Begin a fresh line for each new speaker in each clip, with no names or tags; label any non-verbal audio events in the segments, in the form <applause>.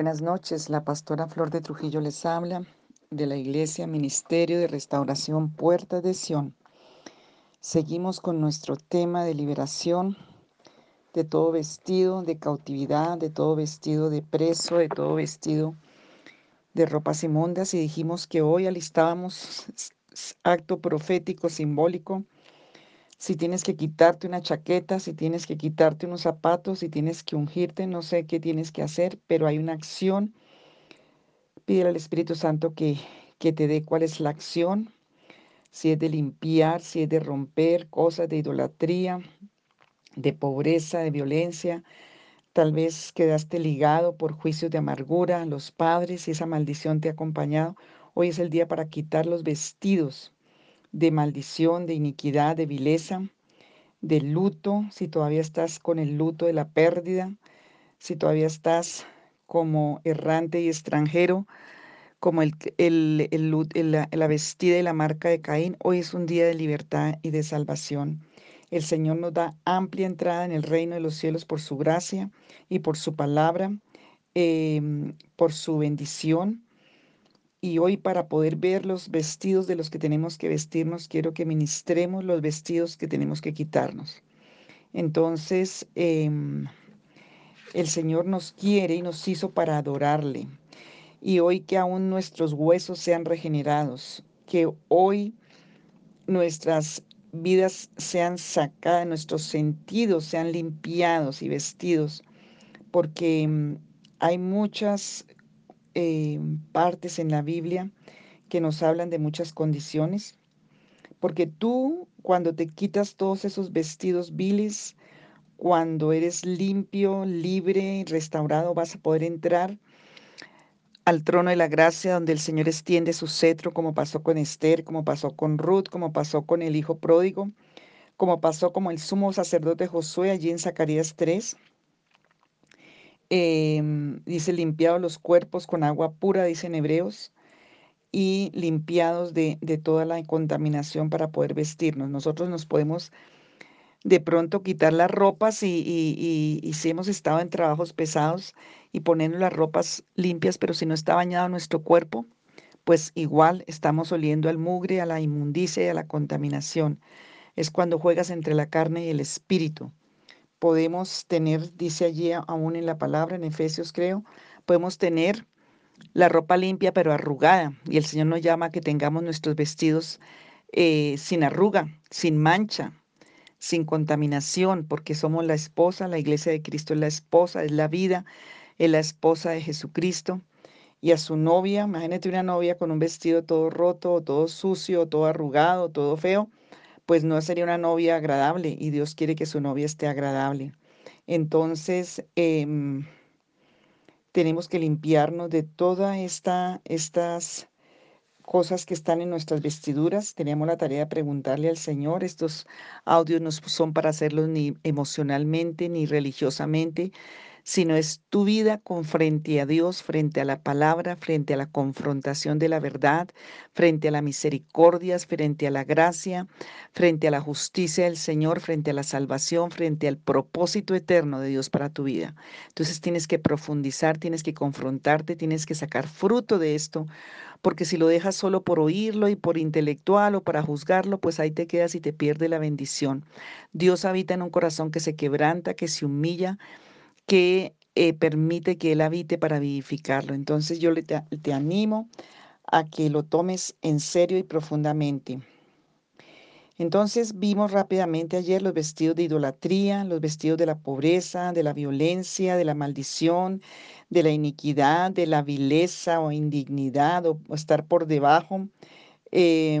Buenas noches, la pastora Flor de Trujillo les habla de la Iglesia Ministerio de Restauración Puerta de Sion. Seguimos con nuestro tema de liberación de todo vestido de cautividad, de todo vestido de preso, de todo vestido de ropas inmundas y dijimos que hoy alistábamos acto profético simbólico. Si tienes que quitarte una chaqueta, si tienes que quitarte unos zapatos, si tienes que ungirte, no sé qué tienes que hacer, pero hay una acción. Pídele al Espíritu Santo que, que te dé cuál es la acción, si es de limpiar, si es de romper cosas de idolatría, de pobreza, de violencia. Tal vez quedaste ligado por juicios de amargura, los padres, y esa maldición te ha acompañado. Hoy es el día para quitar los vestidos de maldición, de iniquidad, de vileza, de luto, si todavía estás con el luto de la pérdida, si todavía estás como errante y extranjero, como el, la, vestida y la marca de Caín, hoy es un día de libertad y de salvación. El Señor nos da amplia entrada en el reino de los cielos por su gracia y por su palabra, eh, por su bendición. Y hoy para poder ver los vestidos de los que tenemos que vestirnos, quiero que ministremos los vestidos que tenemos que quitarnos. Entonces, eh, el Señor nos quiere y nos hizo para adorarle. Y hoy que aún nuestros huesos sean regenerados, que hoy nuestras vidas sean sacadas, nuestros sentidos sean limpiados y vestidos, porque mm, hay muchas eh, partes en la Biblia que nos hablan de muchas condiciones, porque tú cuando te quitas todos esos vestidos viles, cuando eres limpio, libre, restaurado, vas a poder entrar al trono de la gracia donde el Señor extiende su cetro, como pasó con Esther, como pasó con Ruth, como pasó con el hijo pródigo, como pasó como el sumo sacerdote Josué allí en Zacarías 3. Em, dice, limpiados los cuerpos con agua pura, dicen hebreos, y limpiados de, de toda la contaminación para poder vestirnos. Nosotros nos podemos de pronto quitar las ropas y, y, y, si hemos estado en trabajos pesados y ponernos las ropas limpias, pero si no está bañado nuestro cuerpo, pues igual estamos oliendo al mugre, a la inmundicia y a la contaminación. Es cuando juegas entre la carne y el espíritu podemos tener, dice allí aún en la palabra, en Efesios creo, podemos tener la ropa limpia pero arrugada. Y el Señor nos llama a que tengamos nuestros vestidos eh, sin arruga, sin mancha, sin contaminación, porque somos la esposa, la iglesia de Cristo es la esposa, es la vida, es la esposa de Jesucristo. Y a su novia, imagínate una novia con un vestido todo roto, todo sucio, todo arrugado, todo feo, pues no sería una novia agradable y Dios quiere que su novia esté agradable. Entonces, eh, tenemos que limpiarnos de todas esta, estas cosas que están en nuestras vestiduras. Teníamos la tarea de preguntarle al Señor. Estos audios no son para hacerlos ni emocionalmente ni religiosamente, sino es tu vida con frente a Dios, frente a la palabra, frente a la confrontación de la verdad, frente a la misericordia, frente a la gracia, frente a la justicia del Señor, frente a la salvación, frente al propósito eterno de Dios para tu vida. Entonces tienes que profundizar, tienes que confrontarte, tienes que sacar fruto de esto, porque si lo dejas solo por oírlo y por intelectual o para juzgarlo, pues ahí te quedas y te pierde la bendición. Dios habita en un corazón que se quebranta, que se humilla que eh, permite que Él habite para vivificarlo. Entonces yo te, te animo a que lo tomes en serio y profundamente. Entonces vimos rápidamente ayer los vestidos de idolatría, los vestidos de la pobreza, de la violencia, de la maldición, de la iniquidad, de la vileza o indignidad o, estar por debajo, eh,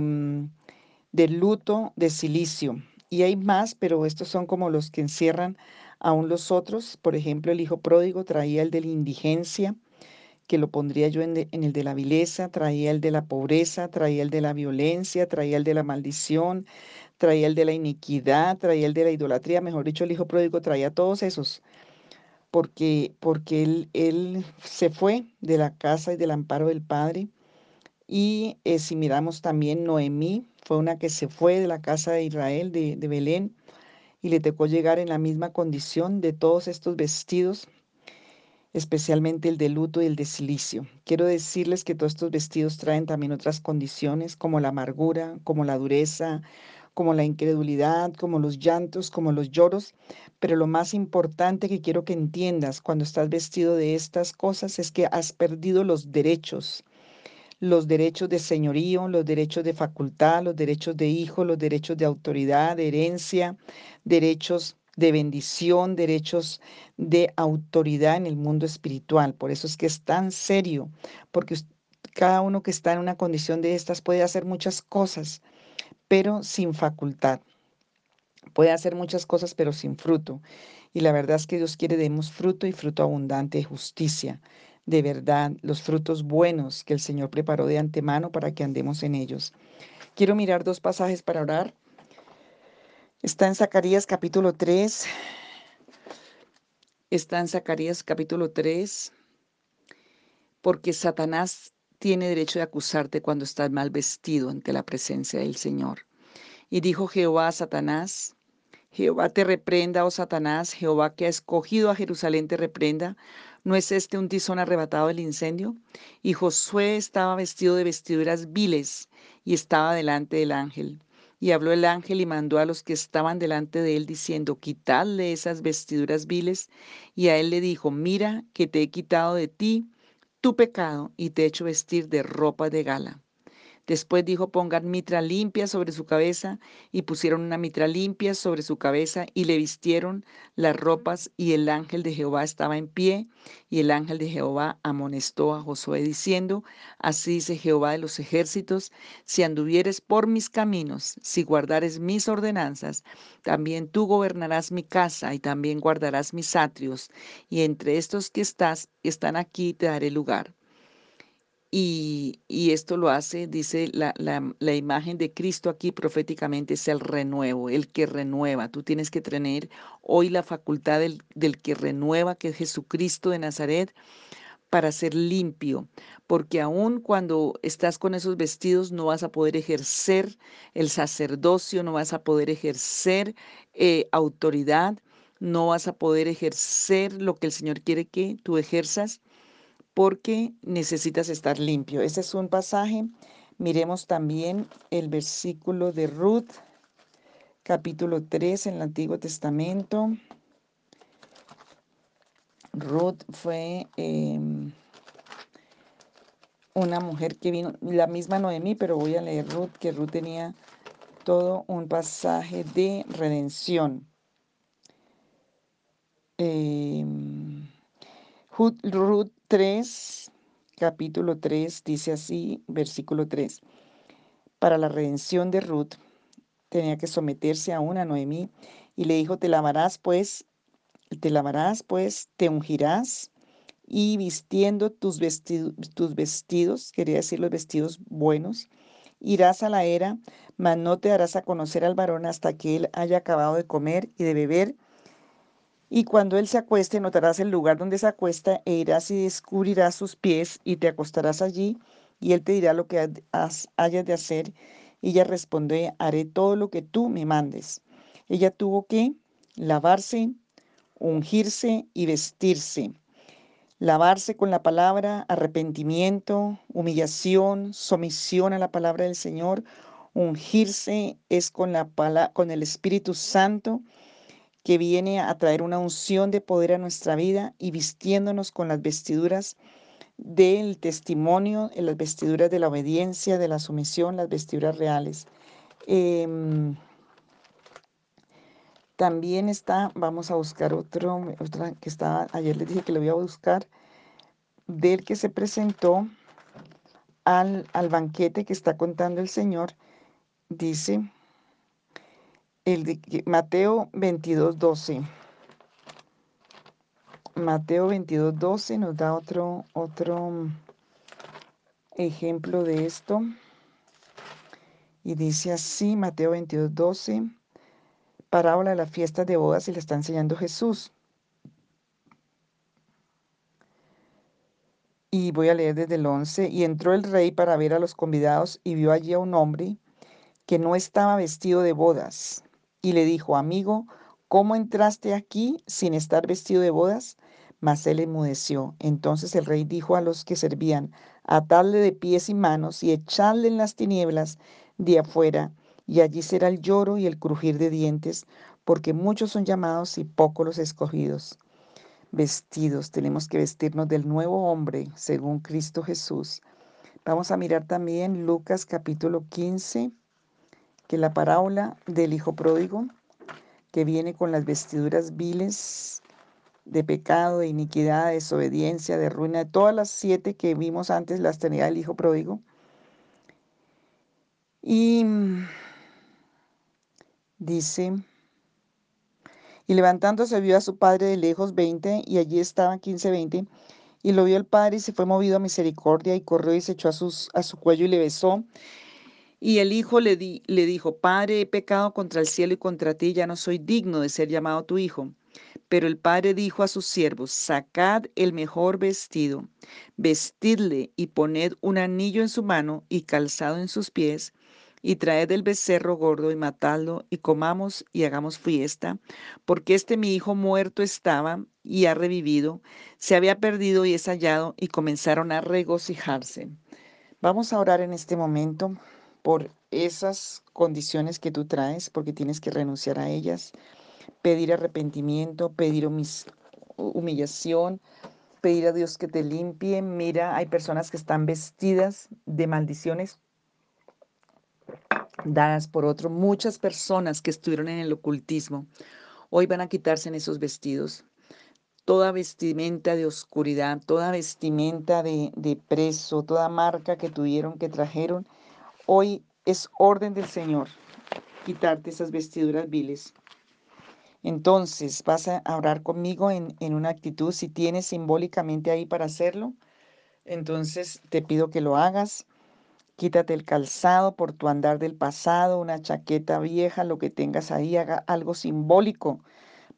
del luto, de silicio. Y hay más, pero estos son como los que encierran Aún los otros, por ejemplo, el hijo pródigo traía el de la indigencia, que lo pondría yo en, el de la vileza, traía el de la pobreza, traía el de la violencia, traía el de la maldición, traía el de la iniquidad, traía el de la idolatría, mejor dicho, el hijo pródigo traía todos esos, porque, porque él, se fue de la casa y del amparo del Padre. Y eh, si miramos también Noemí, fue una que se fue de la casa de Israel, de Belén, y le tocó llegar en la misma condición de todos estos vestidos. especialmente el de luto y el de silicio. Quiero decirles que todos estos vestidos traen también otras condiciones, como la amargura, como la dureza, como la incredulidad, como los llantos, como los lloros, pero lo más importante que quiero que entiendas cuando estás vestido de estas cosas es que has perdido los derechos, los derechos de señorío, los derechos de facultad, los derechos de hijo, los derechos de autoridad, de herencia, derechos de bendición, derechos de autoridad en el mundo espiritual. Por eso es que es tan serio, porque cada uno que está en una condición de estas puede hacer muchas cosas, pero sin facultad. Puede hacer muchas cosas, pero sin fruto. Y la verdad es que Dios quiere demos fruto y fruto abundante de justicia. De verdad, los frutos buenos que el Señor preparó de antemano para que andemos en ellos. Quiero mirar dos pasajes para orar. Está en Zacarías capítulo 3. Está en Zacarías capítulo 3. Porque Satanás tiene derecho de acusarte cuando estás mal vestido ante la presencia del Señor. Y dijo Jehová a Satanás, Jehová te reprenda, oh Satanás, Jehová que ha escogido a Jerusalén te reprenda. ¿No es este un tizón arrebatado del incendio? Y Josué estaba vestido de vestiduras viles y estaba delante del ángel. Y habló el ángel y mandó a los que estaban delante de él diciendo, quitadle esas vestiduras viles. Y a él le dijo, mira que te he quitado de ti tu pecado y te he hecho vestir de ropa de gala. Después dijo, pongan mitra limpia sobre su cabeza, y pusieron una mitra limpia sobre su cabeza, y le vistieron las ropas, y el ángel de Jehová estaba en pie, y el ángel de Jehová amonestó a Josué, diciendo, Así dice Jehová de los ejércitos, si anduvieres por mis caminos, si guardares mis ordenanzas, también tú gobernarás mi casa, y también guardarás mis atrios, y entre estos que estás, están aquí, te daré lugar. Y, esto lo hace, dice la, la, imagen de Cristo aquí proféticamente, es el renuevo, el que renueva. Tú tienes que tener hoy la facultad del, del que renueva, que es Jesucristo de Nazaret, para ser limpio, porque aun cuando estás con esos vestidos no vas a poder ejercer el sacerdocio, no vas a poder ejercer eh, autoridad, no vas a poder ejercer lo que el Señor quiere que tú ejerzas porque necesitas estar limpio. Ese es un pasaje. Miremos también el versículo de Ruth, capítulo 3 en el Antiguo Testamento. Ruth fue em, una mujer que vino, la misma Noemí, pero voy a leer Ruth, que Ruth tenía todo un pasaje de redención. Em, Ruth 3, capítulo 3, dice así, versículo 3. Para la redención de Ruth tenía que someterse a una Noemí y le dijo, te lavarás pues, te lavarás pues, te ungirás y vistiendo tus, tus vestidos, quería decir los vestidos buenos, irás a la era, mas no te darás a conocer al varón hasta que él haya acabado de comer y de beber y cuando él se acueste, notarás el lugar donde se acuesta e irás y descubrirás sus pies y te acostarás allí y él te dirá lo que hayas de hacer. Y ella respondió, haré todo lo que tú me mandes. Ella tuvo que lavarse, ungirse y vestirse. Lavarse con la palabra, arrepentimiento, humillación, sumisión a la palabra del Señor. Ungirse es con, la, con el Espíritu Santo que viene a traer una unción de poder a nuestra vida y vistiéndonos con las vestiduras del testimonio, en las vestiduras de la obediencia, de la sumisión, las vestiduras reales. Em, también está, vamos a buscar otro, otra que estaba, ayer les dije que lo voy a buscar, del que se presentó al, al banquete que está contando el Señor, dice, el de Mateo 22, 12. Mateo 22, 12 nos da otro, otro ejemplo de esto. Y dice así, Mateo 22, 12, parábola de la fiesta de bodas y le está enseñando Jesús. Y voy a leer desde el 11. Y entró el rey para ver a los convidados y vio allí a un hombre que no estaba vestido de bodas y le dijo, amigo, ¿cómo entraste aquí sin estar vestido de bodas? Mas él enmudeció. Entonces el rey dijo a los que servían, atadle de pies y manos y echadle en las tinieblas de afuera, y allí será el lloro y el crujir de dientes, porque muchos son llamados y pocos los escogidos. Vestidos, tenemos que vestirnos del nuevo hombre, según Cristo Jesús. Vamos a mirar también Lucas capítulo 15, que la parábola del Hijo Pródigo, que viene con las vestiduras viles de pecado, de iniquidad, de desobediencia, de ruina, de todas las siete que vimos antes, las tenía el Hijo Pródigo. Y dice, y levantándose vio a su padre de lejos veinte, y allí estaban quince, veinte, y lo vio el padre y se fue movido a misericordia, y corrió y se echó a, sus, a su cuello y le besó. Y el hijo le, di, le dijo, Padre, he pecado contra el cielo y contra ti, ya no soy digno de ser llamado tu hijo. Pero el padre dijo a sus siervos, sacad el mejor vestido, vestidle y poned un anillo en su mano y calzado en sus pies, y traed el becerro gordo y matadlo, y comamos y hagamos fiesta, porque este mi hijo muerto estaba y ha revivido, se había perdido y es hallado, y comenzaron a regocijarse. Vamos a orar en este momento por esas condiciones que tú traes, porque tienes que renunciar a ellas, pedir arrepentimiento, pedir humillación, pedir a Dios que te limpie. Mira, hay personas que están vestidas de maldiciones dadas por otro. Muchas personas que estuvieron en el ocultismo hoy van a quitarse en esos vestidos. Toda vestimenta de oscuridad, toda vestimenta de, de preso, toda marca que tuvieron, que trajeron, hoy es orden del Señor quitarte esas vestiduras viles. Entonces vas a orar conmigo en, en, una actitud, si tienes simbólicamente ahí para hacerlo, entonces te pido que lo hagas. Quítate el calzado por tu andar del pasado, una chaqueta vieja, lo que tengas ahí, haga algo simbólico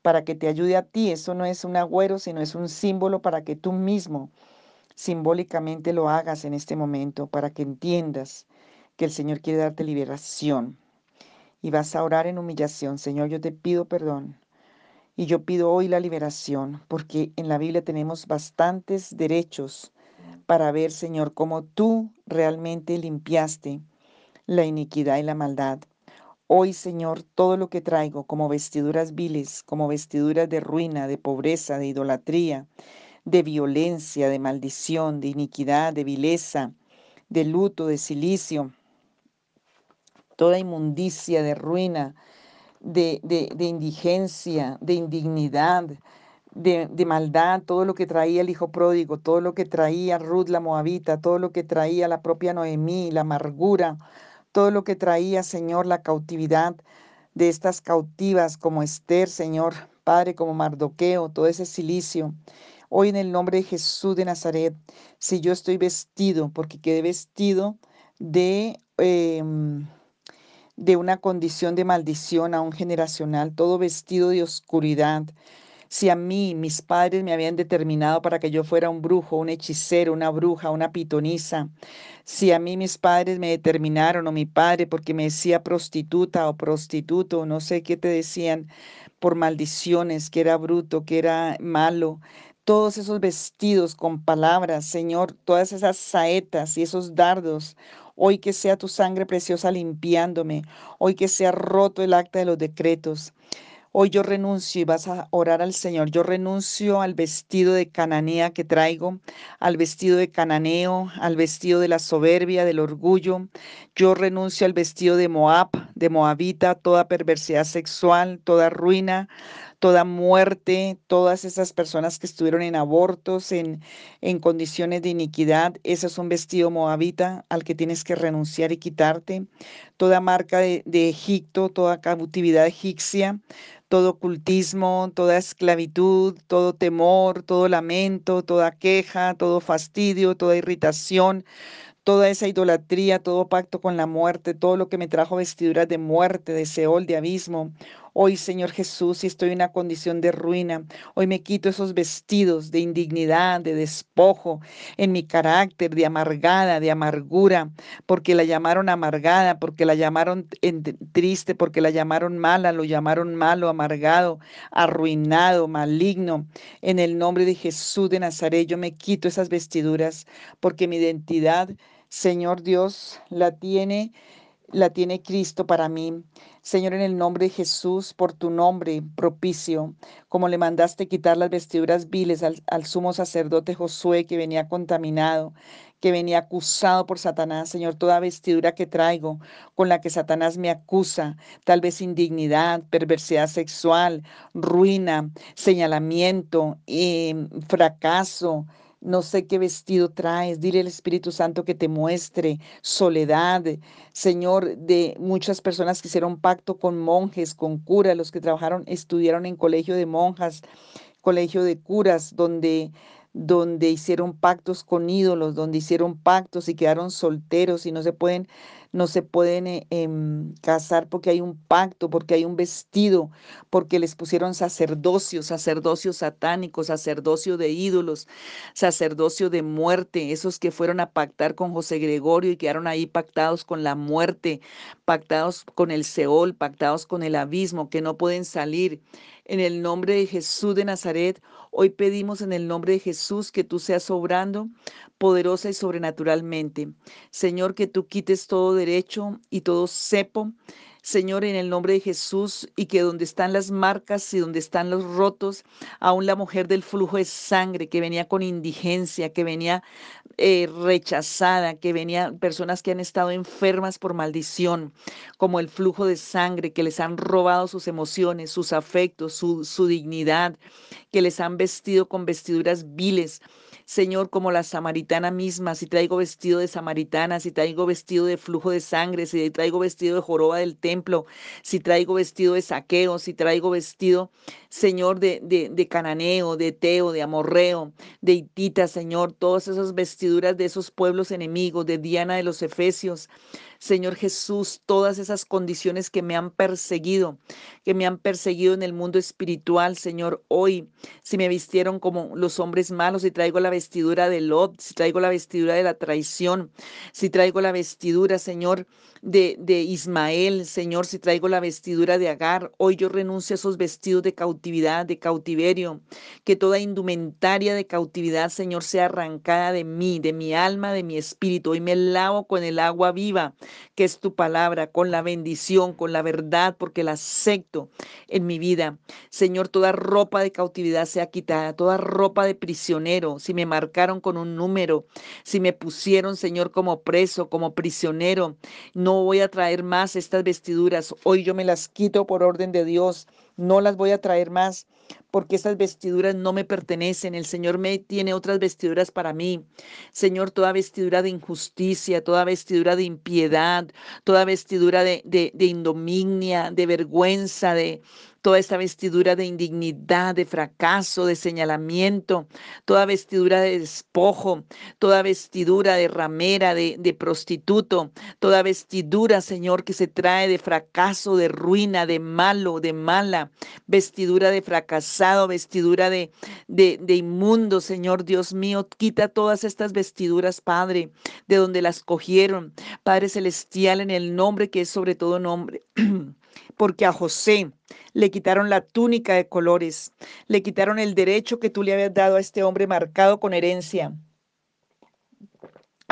para que te ayude a ti. Eso no es un agüero, sino es un símbolo para que tú mismo simbólicamente lo hagas en este momento, para que entiendas que el Señor quiere darte liberación. Y vas a orar en humillación. Señor, yo te pido perdón. Y yo pido hoy la liberación, porque en la Biblia tenemos bastantes derechos para ver, Señor, cómo tú realmente limpiaste la iniquidad y la maldad. Hoy, Señor, todo lo que traigo como vestiduras viles, como vestiduras de ruina, de pobreza, de idolatría, de violencia, de maldición, de iniquidad, de vileza, de luto, de silicio, toda inmundicia, de ruina, de, de, indigencia, de indignidad, de, maldad, todo lo que traía el hijo pródigo, todo lo que traía Ruth la moabita, todo lo que traía la propia Noemí, la amargura, todo lo que traía, Señor, la cautividad de estas cautivas como Esther, Señor, Padre, como Mardoqueo, todo ese silicio. Hoy en el nombre de Jesús de Nazaret, si yo estoy vestido, porque quedé vestido de, em, de una condición de maldición aún generacional, todo vestido de oscuridad, si a mí mis padres me habían determinado para que yo fuera un brujo, un hechicero, una bruja, una pitonisa, si a mí mis padres me determinaron o mi padre porque me decía prostituta o prostituto, no sé qué te decían por maldiciones, que era bruto, que era malo, todos esos vestidos con palabras, Señor, todas esas saetas y esos dardos. Hoy que sea tu sangre preciosa limpiándome, hoy que sea roto el acta de los decretos. Hoy yo renuncio y vas a orar al Señor. Yo renuncio al vestido de cananea que traigo, al vestido de cananeo, al vestido de la soberbia, del orgullo. Yo renuncio al vestido de Moab, de Moabita, toda perversidad sexual, toda ruina, toda muerte, todas esas personas que estuvieron en abortos, en, en condiciones de iniquidad, ese es un vestido moabita al que tienes que renunciar y quitarte. Toda marca de, de Egipto, toda cautividad egipcia, todo ocultismo, toda esclavitud, todo temor, todo lamento, toda queja, todo fastidio, toda irritación, toda esa idolatría, todo pacto con la muerte, todo lo que me trajo vestiduras de muerte, de Seol, de abismo. Hoy, Señor Jesús, si estoy en una condición de ruina, hoy me quito esos vestidos de indignidad, de despojo en mi carácter, de amargada, de amargura, porque la llamaron amargada, porque la llamaron triste, porque la llamaron mala, lo llamaron malo, amargado, arruinado, maligno. En el nombre de Jesús de Nazaret, yo me quito esas vestiduras, porque mi identidad, Señor Dios, la tiene la tiene Cristo para mí. Señor, en el nombre de Jesús, por tu nombre propicio, como le mandaste quitar las vestiduras viles al, sumo sacerdote Josué que venía contaminado, que venía acusado por Satanás, Señor, toda vestidura que traigo con la que Satanás me acusa, tal vez indignidad, perversidad sexual, ruina, señalamiento, eh, fracaso, no sé qué vestido traes. Dile al Espíritu Santo que te muestre soledad. Señor, de muchas personas que hicieron pacto con monjes, con curas, los que trabajaron, estudiaron en colegio de monjas, colegio de curas, donde donde hicieron pactos con ídolos, donde hicieron pactos y quedaron solteros y no se pueden no se pueden eh, em, casar porque hay un pacto, porque hay un vestido, porque les pusieron sacerdocio, sacerdocio satánico, sacerdocio de ídolos, sacerdocio de muerte, esos que fueron a pactar con José Gregorio y quedaron ahí pactados con la muerte, pactados con el Seol, pactados con el abismo, que no pueden salir. En el nombre de Jesús de Nazaret, hoy pedimos en el nombre de Jesús que tú seas obrando poderosa y sobrenaturalmente. Señor, que tú quites todo derecho y todo cepo. Señor, en el nombre de Jesús, y que donde están las marcas y donde están los rotos, aún la mujer del flujo de sangre que venía con indigencia, que venía eh, rechazada, que venía personas que han estado enfermas por maldición, como el flujo de sangre, que les han robado sus emociones, sus afectos, su, su dignidad, que les han vestido con vestiduras viles. Señor, como la samaritana misma, si traigo vestido de samaritana, si traigo vestido de flujo de sangre, si traigo vestido de joroba del templo, si traigo vestido de saqueo, si traigo vestido, Señor, de, de, de cananeo, de teo, de amorreo, de hitita, Señor, todas esas vestiduras de esos pueblos enemigos, de Diana de los Efesios, Señor Jesús, todas esas condiciones que me han perseguido, que me han perseguido en el mundo espiritual, Señor, hoy, si me vistieron como los hombres malos, si traigo la vestidura de Lot, si traigo la vestidura de la traición, si traigo la vestidura, Señor, de, de Ismael, Señor, si traigo la vestidura de Agar, hoy yo renuncio a esos vestidos de cautividad, de cautiverio, que toda indumentaria de cautividad, Señor, sea arrancada de mí, de mi alma, de mi espíritu. Hoy me lavo con el agua viva que es tu palabra, con la bendición, con la verdad, porque la acepto en mi vida. Señor, toda ropa de cautividad sea quitada, toda ropa de prisionero, si me marcaron con un número, si me pusieron, Señor, como preso, como prisionero, no voy a traer más estas vestiduras. Hoy yo me las quito por orden de Dios, no las voy a traer más porque esas vestiduras no me pertenecen. El Señor me tiene otras vestiduras para mí. Señor, toda vestidura de injusticia, toda vestidura de impiedad, toda vestidura de, de, de indominia, de vergüenza, de, toda esta vestidura de indignidad, de fracaso, de señalamiento, toda vestidura de despojo, toda vestidura de ramera, de, de, prostituto, toda vestidura, Señor, que se trae de fracaso, de ruina, de malo, de mala, vestidura de fracasado, vestidura de, de, de inmundo, Señor Dios mío, quita todas estas vestiduras, Padre, de donde las cogieron, Padre Celestial, en el nombre que es sobre todo nombre. <clears throat> porque a José le quitaron la túnica de colores, le quitaron el derecho que tú le habías dado a este hombre marcado con herencia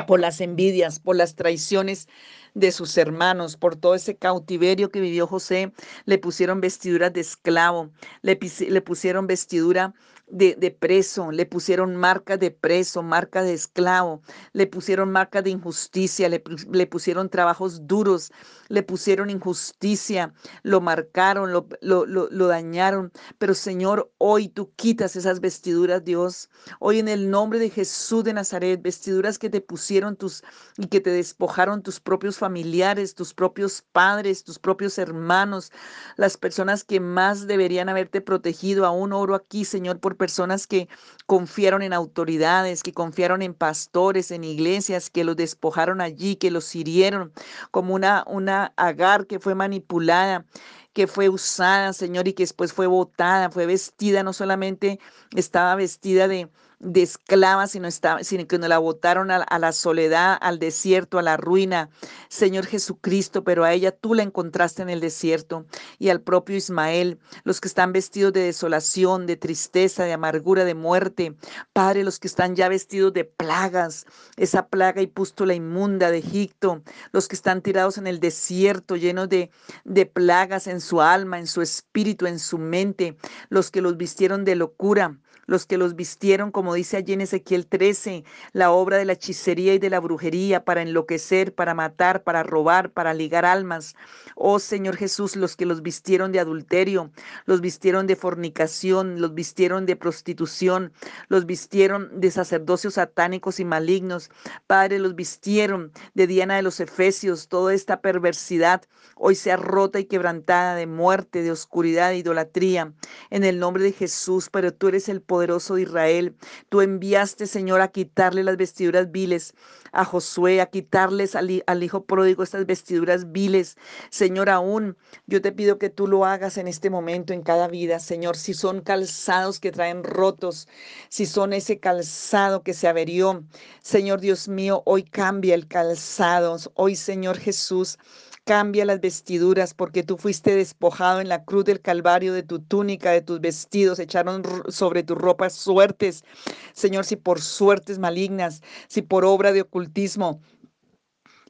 por las envidias, por las traiciones de sus hermanos, por todo ese cautiverio que vivió José, le pusieron vestiduras de esclavo, le, le pusieron vestidura de, preso, le pusieron marcas de preso, marca de esclavo, le pusieron marcas de injusticia, le, le, pusieron trabajos duros, le pusieron injusticia, lo marcaron, lo, lo, lo, dañaron. Pero Señor, hoy tú quitas esas vestiduras, Dios. Hoy en el nombre de Jesús de Nazaret, vestiduras que te pusieron tus y que te despojaron tus propios familiares, tus propios padres, tus propios hermanos, las personas que más deberían haberte protegido. Aún oro aquí, Señor, por personas que confiaron en autoridades, que confiaron en pastores, en iglesias, que los despojaron allí, que los hirieron como una, una agar que fue manipulada que fue usada, Señor, y que después fue botada, fue vestida, no solamente estaba vestida de, de esclava, sino, estaba, sino que nos la botaron a, a, la soledad, al desierto, a la ruina, Señor Jesucristo, pero a ella tú la encontraste en el desierto y al propio Ismael, los que están vestidos de desolación, de tristeza, de amargura, de muerte, Padre, los que están ya vestidos de plagas, esa plaga y pústula inmunda de Egipto, los que están tirados en el desierto, llenos de, de plagas en su alma, en su espíritu, en su mente, los que los vistieron de locura, los que los vistieron, como dice allí en Ezequiel 13, la obra de la hechicería y de la brujería para enloquecer, para matar, para robar, para ligar almas. Oh Señor Jesús, los que los vistieron de adulterio, los vistieron de fornicación, los vistieron de prostitución, los vistieron de sacerdocios satánicos y malignos. Padre, los vistieron de Diana de los Efesios, toda esta perversidad hoy sea rota y quebrantada de muerte, de oscuridad, de idolatría. En el nombre de Jesús, pero tú eres el poderoso de Israel. Tú enviaste, Señor, a quitarle las vestiduras viles a Josué, a quitarles al, al, hijo pródigo estas vestiduras viles. Señor, aún yo te pido que tú lo hagas en este momento, en cada vida, Señor. Si son calzados que traen rotos, si son ese calzado que se averió, Señor Dios mío, hoy cambia el calzado. Hoy, Señor Jesús, Cambia las vestiduras porque tú fuiste despojado en la cruz del Calvario de tu túnica, de tus vestidos, echaron sobre tus ropas suertes. Señor, si por suertes malignas, si por obra de ocultismo,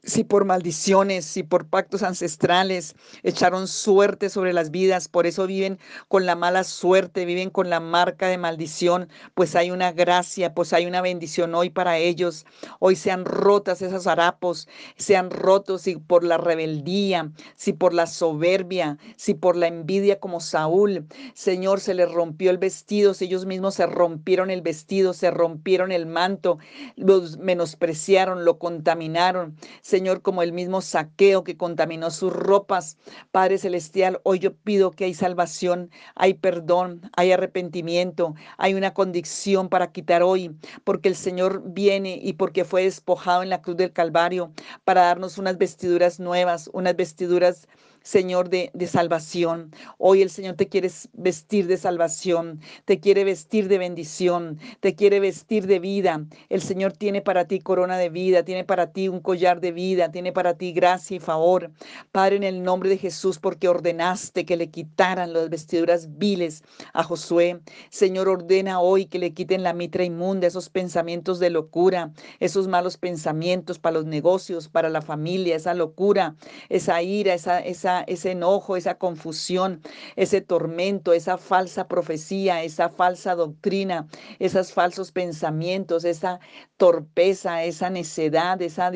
si por maldiciones, si por pactos ancestrales echaron suerte sobre las vidas, por eso viven con la mala suerte, viven con la marca de maldición, pues hay una gracia, pues hay una bendición hoy para ellos. Hoy sean rotas esos harapos, sean rotos si por la rebeldía, si por la soberbia, si por la envidia como Saúl. Señor, se les rompió el vestido, si ellos mismos se rompieron el vestido, se rompieron el manto, los menospreciaron, lo contaminaron. Señor, como el mismo saqueo que contaminó sus ropas. Padre Celestial, hoy yo pido que hay salvación, hay perdón, hay arrepentimiento, hay una condición para quitar hoy, porque el Señor viene y porque fue despojado en la cruz del Calvario para darnos unas vestiduras nuevas, unas vestiduras Señor, de, de, salvación. Hoy el Señor te quiere vestir de salvación, te quiere vestir de bendición, te quiere vestir de vida. El Señor tiene para ti corona de vida, tiene para ti un collar de vida, tiene para ti gracia y favor. Padre, en el nombre de Jesús, porque ordenaste que le quitaran las vestiduras viles a Josué. Señor, ordena hoy que le quiten la mitra inmunda, esos pensamientos de locura, esos malos pensamientos para los negocios, para la familia, esa locura, esa ira, esa, esa ese enojo, esa confusión, ese tormento, esa falsa profecía, esa falsa doctrina, esos falsos pensamientos, esa torpeza, esa necedad, esa,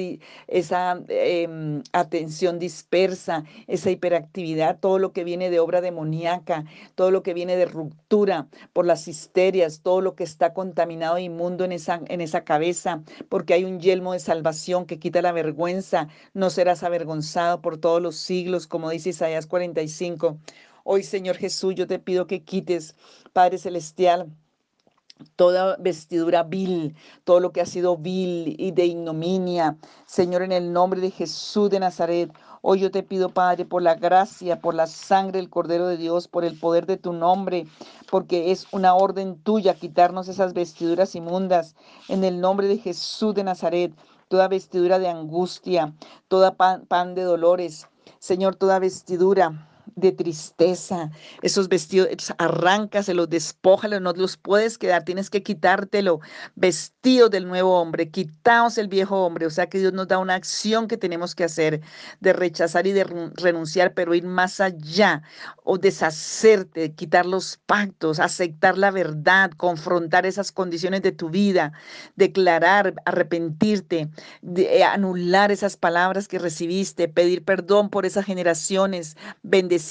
esa em, atención dispersa, esa hiperactividad, todo lo que viene de obra demoníaca, todo lo que viene de ruptura por las histerias, todo lo que está contaminado e inmundo en esa, en esa cabeza, porque hay un yelmo de salvación que quita la vergüenza, no serás avergonzado por todos los siglos como dice Isaías 45. Hoy, Señor Jesús, yo te pido que quites, Padre Celestial, toda vestidura vil, todo lo que ha sido vil y de ignominia. Señor, en el nombre de Jesús de Nazaret, hoy yo te pido, Padre, por la gracia, por la sangre del Cordero de Dios, por el poder de tu nombre, porque es una orden tuya quitarnos esas vestiduras inmundas. En el nombre de Jesús de Nazaret, toda vestidura de angustia, toda pan, pan de dolores, Señor, toda vestidura de tristeza, esos vestidos, arráncaselo, despójalo, no los puedes quedar, tienes que quitártelo. Vestido del nuevo hombre, quitaos el viejo hombre. O sea que Dios nos da una acción que tenemos que hacer de rechazar y de renunciar, pero ir más allá o deshacerte, quitar los pactos, aceptar la verdad, confrontar esas condiciones de tu vida, declarar, arrepentirte, eh, anular esas palabras que recibiste, pedir perdón por esas generaciones,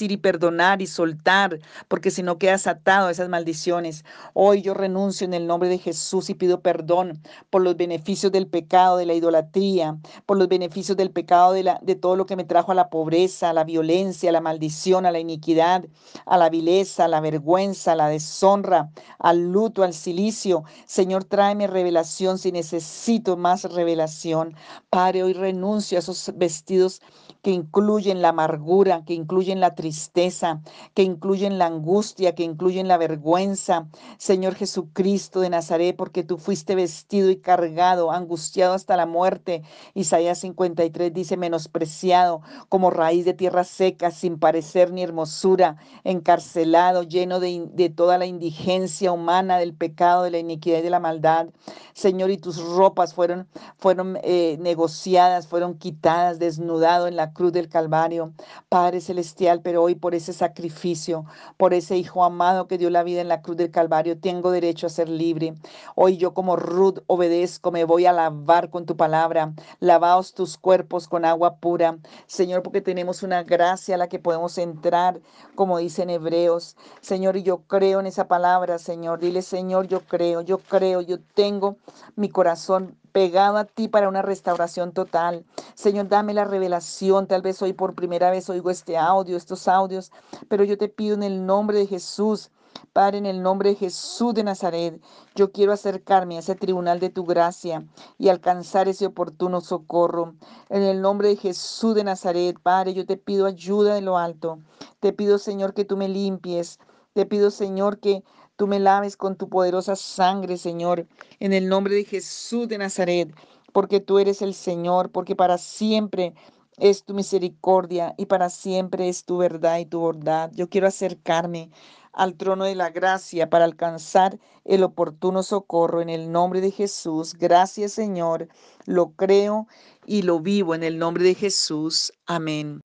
y perdonar y soltar, porque si no quedas atado a esas maldiciones. Hoy yo renuncio en el nombre de Jesús y pido perdón por los beneficios del pecado, de la idolatría, por los beneficios del pecado, de, la, de todo lo que me trajo a la pobreza, a la violencia, a la maldición, a la iniquidad, a la vileza, a la vergüenza, a la deshonra, al luto, al silicio. Señor, tráeme revelación si necesito más revelación. Padre, hoy renuncio a esos vestidos que incluyen la amargura, que incluyen la tristeza, que incluyen la angustia, que incluyen la vergüenza. Señor Jesucristo de Nazaret, porque tú fuiste vestido y cargado, angustiado hasta la muerte. Isaías 53 dice, menospreciado como raíz de tierra seca, sin parecer ni hermosura, encarcelado, lleno de, toda la indigencia humana, del pecado, de la iniquidad y de la maldad. Señor, y tus ropas fueron, fueron eh, negociadas, fueron quitadas, desnudado en la cruz del Calvario. Padre Celestial, pero hoy por ese sacrificio, por ese Hijo amado que dio la vida en la cruz del Calvario, tengo derecho a ser libre. Hoy yo como Ruth obedezco, me voy a lavar con tu palabra. Lavaos tus cuerpos con agua pura. Señor, porque tenemos una gracia a la que podemos entrar, como dicen Hebreos. Señor, y yo creo en esa palabra, Señor. Dile, Señor, yo creo, yo creo, yo tengo mi corazón pegado a ti para una restauración total. Señor, dame la revelación. Tal vez hoy por primera vez oigo este audio, estos audios, pero yo te pido en el nombre de Jesús. Padre, en el nombre de Jesús de Nazaret, yo quiero acercarme a ese tribunal de tu gracia y alcanzar ese oportuno socorro. En el nombre de Jesús de Nazaret, Padre, yo te pido ayuda de lo alto. Te pido, Señor, que tú me limpies. Te pido, Señor, que tú me laves con tu poderosa sangre, Señor, en el nombre de Jesús de Nazaret, porque tú eres el Señor, porque para siempre es tu misericordia y para siempre es tu verdad y tu bondad. Yo quiero acercarme al trono de la gracia para alcanzar el oportuno socorro en el nombre de Jesús. Gracias Señor, lo creo y lo vivo en el nombre de Jesús. Amén.